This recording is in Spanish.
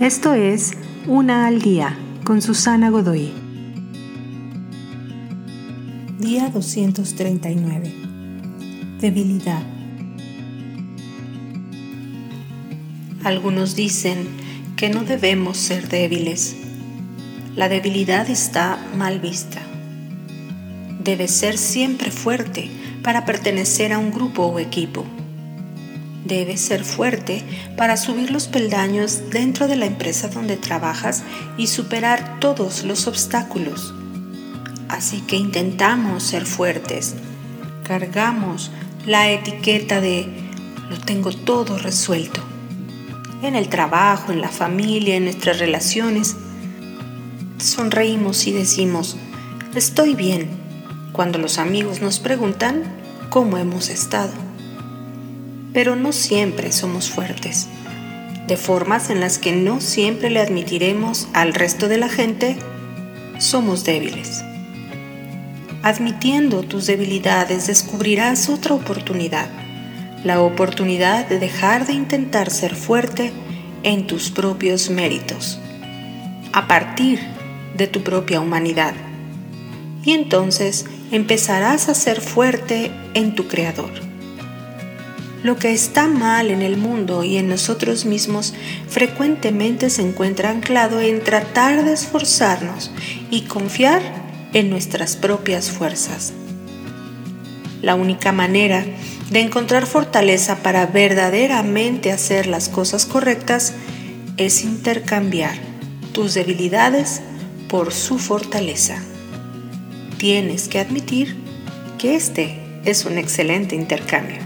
Esto es Una al Día con Susana Godoy. Día 239. Debilidad. Algunos dicen que no debemos ser débiles. La debilidad está mal vista. Debes ser siempre fuerte para pertenecer a un grupo o equipo. Debes ser fuerte para subir los peldaños dentro de la empresa donde trabajas y superar todos los obstáculos. Así que intentamos ser fuertes. Cargamos la etiqueta de lo tengo todo resuelto. En el trabajo, en la familia, en nuestras relaciones. Sonreímos y decimos, estoy bien, cuando los amigos nos preguntan cómo hemos estado pero no siempre somos fuertes, de formas en las que no siempre le admitiremos al resto de la gente, somos débiles. Admitiendo tus debilidades descubrirás otra oportunidad, la oportunidad de dejar de intentar ser fuerte en tus propios méritos, a partir de tu propia humanidad. Y entonces empezarás a ser fuerte en tu Creador. Lo que está mal en el mundo y en nosotros mismos frecuentemente se encuentra anclado en tratar de esforzarnos y confiar en nuestras propias fuerzas. La única manera de encontrar fortaleza para verdaderamente hacer las cosas correctas es intercambiar tus debilidades por su fortaleza. Tienes que admitir que este es un excelente intercambio.